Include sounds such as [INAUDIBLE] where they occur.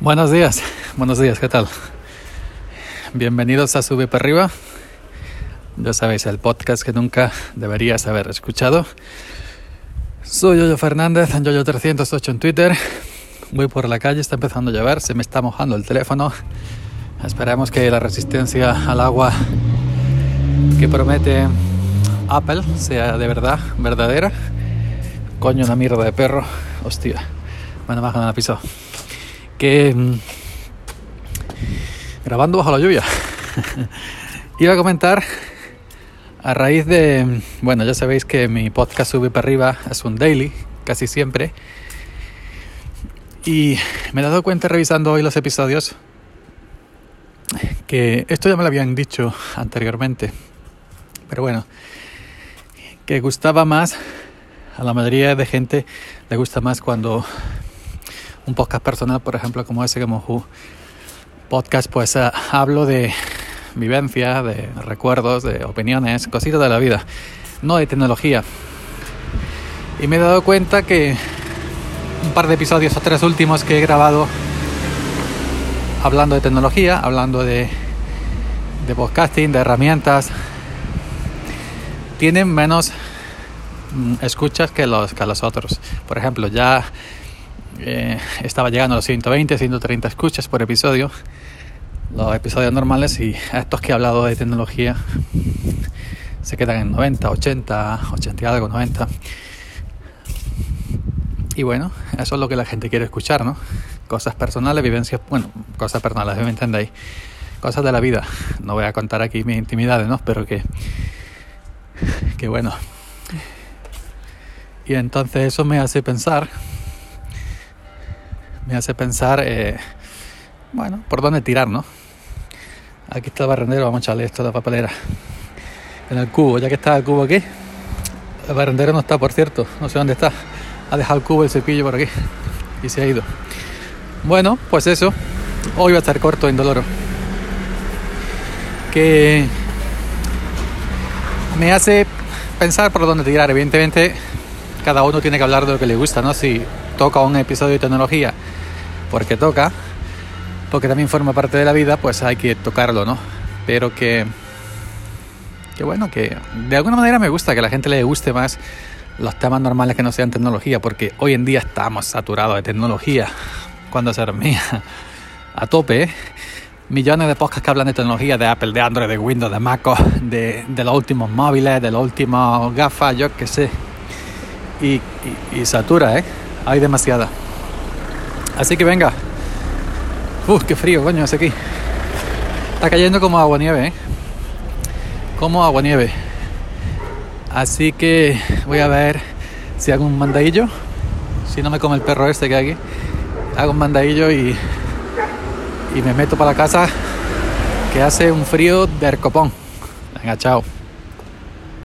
Buenos días, buenos días, ¿qué tal? Bienvenidos a Sube para arriba. Ya sabéis, el podcast que nunca deberías haber escuchado. Soy Yoyo Fernández, Yoyo308 en Twitter. Voy por la calle, está empezando a llover, se me está mojando el teléfono. Esperemos que la resistencia al agua que promete Apple sea de verdad, verdadera. Coño, una mierda de perro. Hostia. Bueno, baja la piso que mm, grabando bajo la lluvia. [LAUGHS] Iba a comentar a raíz de bueno ya sabéis que mi podcast sube para arriba es un daily casi siempre. Y me he dado cuenta revisando hoy los episodios que esto ya me lo habían dicho anteriormente. Pero bueno que gustaba más a la mayoría de gente le gusta más cuando un podcast personal, por ejemplo, como ese que Moju podcast, pues uh, hablo de vivencia, de recuerdos, de opiniones, cositas de la vida, no de tecnología. Y me he dado cuenta que un par de episodios o tres últimos que he grabado hablando de tecnología, hablando de, de podcasting, de herramientas, tienen menos mm, escuchas que los, que los otros. Por ejemplo, ya eh, estaba llegando a los 120, 130 escuchas por episodio, los episodios normales y estos que he hablado de tecnología se quedan en 90, 80, 80 y algo, 90. Y bueno, eso es lo que la gente quiere escuchar, ¿no? Cosas personales, vivencias, bueno, cosas personales, me entendéis. Cosas de la vida. No voy a contar aquí mis intimidades, ¿no? Pero que, que bueno. Y entonces eso me hace pensar me hace pensar, eh, bueno, por dónde tirar, ¿no? Aquí está el barrendero, vamos a echarle esto a la papelera. En el cubo, ya que está el cubo aquí. El barrendero no está, por cierto, no sé dónde está. Ha dejado el cubo, el cepillo por aquí y se ha ido. Bueno, pues eso. Hoy va a estar corto, indoloro. Que me hace pensar por dónde tirar. Evidentemente, cada uno tiene que hablar de lo que le gusta, ¿no? Si toca un episodio de tecnología porque toca, porque también forma parte de la vida, pues hay que tocarlo, ¿no? Pero que, que bueno, que de alguna manera me gusta que a la gente le guste más los temas normales que no sean tecnología, porque hoy en día estamos saturados de tecnología, cuando se dormía a tope, millones de podcasts que hablan de tecnología, de Apple, de Android, de Windows, de Mac, de, de los últimos móviles, de los últimos gafas, yo qué sé. Y, y, y satura, ¿eh? Hay demasiada. Así que venga. Uf, qué frío, coño, hace aquí. Está cayendo como agua nieve, ¿eh? Como agua nieve. Así que voy a ver si hago un mandadillo. Si no me come el perro este que hay aquí. Hago un mandadillo y, y me meto para la casa que hace un frío de copón. Venga, chao.